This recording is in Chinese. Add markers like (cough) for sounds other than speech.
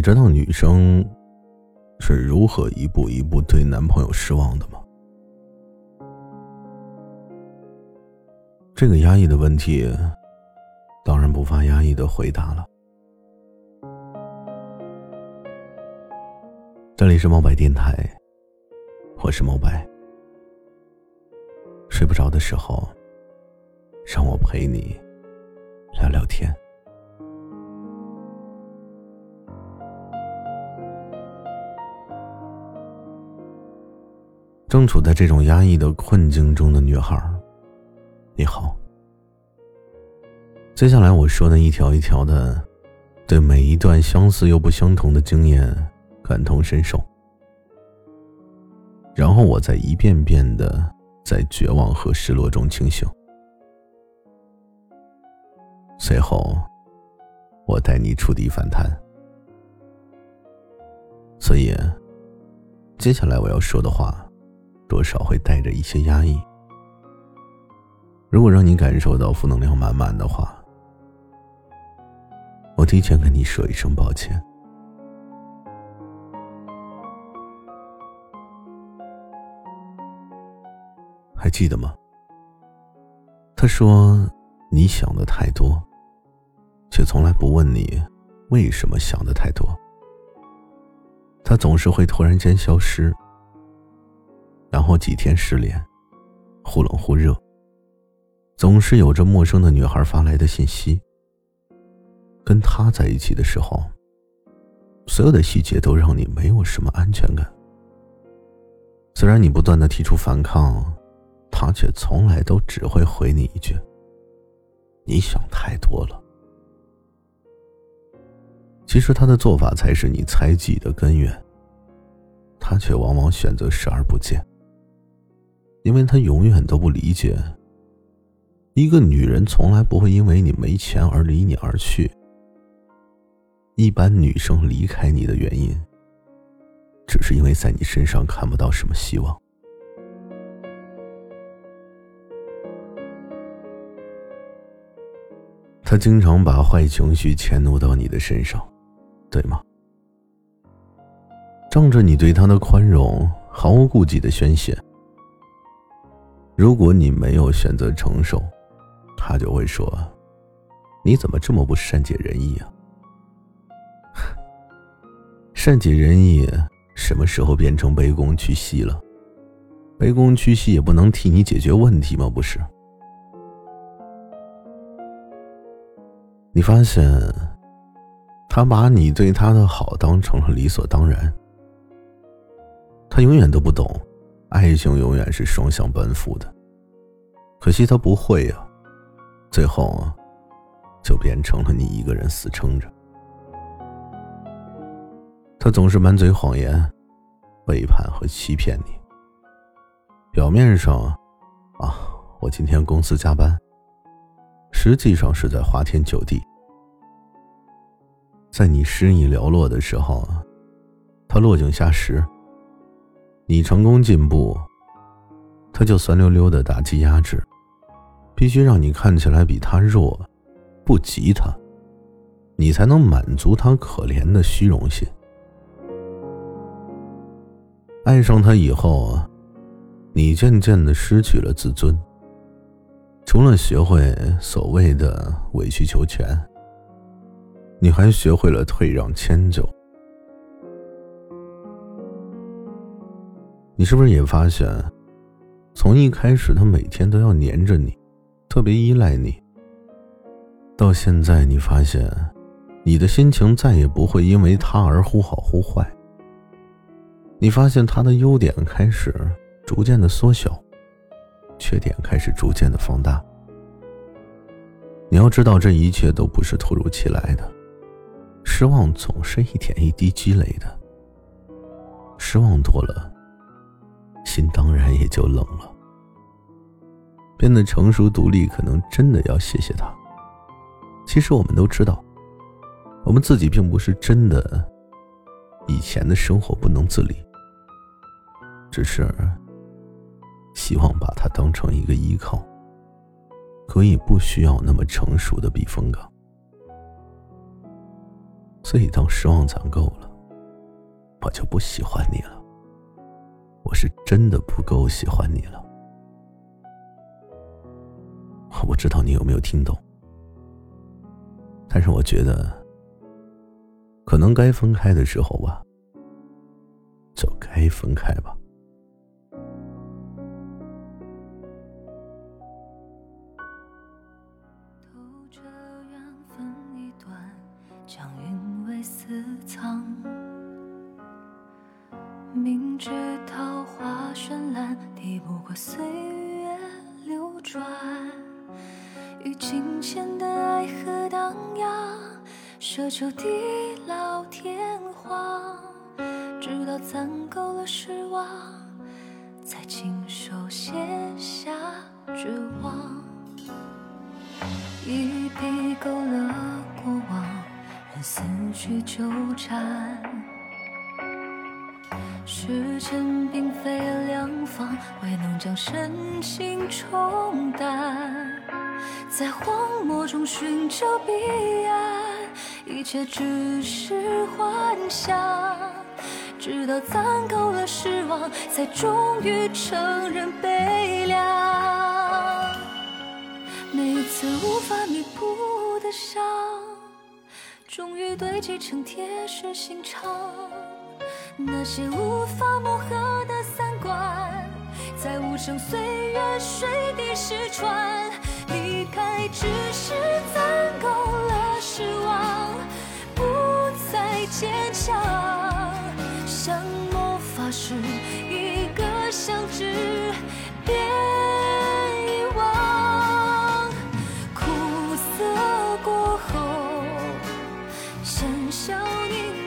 你知道女生是如何一步一步对男朋友失望的吗？这个压抑的问题，当然不乏压抑的回答了。这里是猫白电台，我是猫白。睡不着的时候，让我陪你聊聊天。正处在这种压抑的困境中的女孩，你好。接下来我说的一条一条的，对每一段相似又不相同的经验感同身受，然后我再一遍遍的在绝望和失落中清醒，随后我带你触底反弹。所以，接下来我要说的话。多少会带着一些压抑。如果让你感受到负能量满满的话，我提前跟你说一声抱歉。还记得吗？他说：“你想的太多，却从来不问你为什么想的太多。”他总是会突然间消失。然后几天失联，忽冷忽热。总是有着陌生的女孩发来的信息。跟他在一起的时候，所有的细节都让你没有什么安全感。虽然你不断的提出反抗，他却从来都只会回你一句：“你想太多了。”其实他的做法才是你猜忌的根源。他却往往选择视而不见。因为他永远都不理解，一个女人从来不会因为你没钱而离你而去。一般女生离开你的原因，只是因为在你身上看不到什么希望。他经常把坏情绪迁怒到你的身上，对吗？仗着你对他的宽容，毫无顾忌的宣泄。如果你没有选择承受，他就会说：“你怎么这么不善解人意啊？” (laughs) 善解人意什么时候变成卑躬屈膝了？卑躬屈膝也不能替你解决问题吗？不是？你发现，他把你对他的好当成了理所当然。他永远都不懂。爱情永远是双向奔赴的，可惜他不会呀，最后啊，就变成了你一个人死撑着。他总是满嘴谎言，背叛和欺骗你。表面上，啊，我今天公司加班，实际上是在花天酒地。在你失意寥落的时候啊，他落井下石。你成功进步，他就酸溜溜的打击压制，必须让你看起来比他弱，不及他，你才能满足他可怜的虚荣心。爱上他以后，你渐渐的失去了自尊，除了学会所谓的委曲求全，你还学会了退让迁就。你是不是也发现，从一开始他每天都要黏着你，特别依赖你，到现在你发现，你的心情再也不会因为他而忽好忽坏。你发现他的优点开始逐渐的缩小，缺点开始逐渐的放大。你要知道，这一切都不是突如其来的，失望总是一点一滴积累的，失望多了。心当然也就冷了。变得成熟独立，可能真的要谢谢他。其实我们都知道，我们自己并不是真的以前的生活不能自理，只是希望把他当成一个依靠，可以不需要那么成熟的避风港。所以当失望攒够了，我就不喜欢你了。我是真的不够喜欢你了。我不知道你有没有听懂，但是我觉得，可能该分开的时候吧，就该分开吧。抵不过岁月流转。与金钱的爱河荡漾，奢求地老天荒，直到攒够了失望，才亲手写下绝望。一笔勾勒过往。任思绪纠缠，时辰并非良方，未能将深情冲淡。在荒漠中寻找彼岸，一切只是幻想。直到攒够了失望，才终于承认悲凉。每次无法弥补的伤。终于堆积成铁石心肠，那些无法磨合的三观，在无声岁月水底失传。离开只是攒够了失望，不再坚强。像魔法师，一个相知，别遗忘。苦涩过后，先笑你。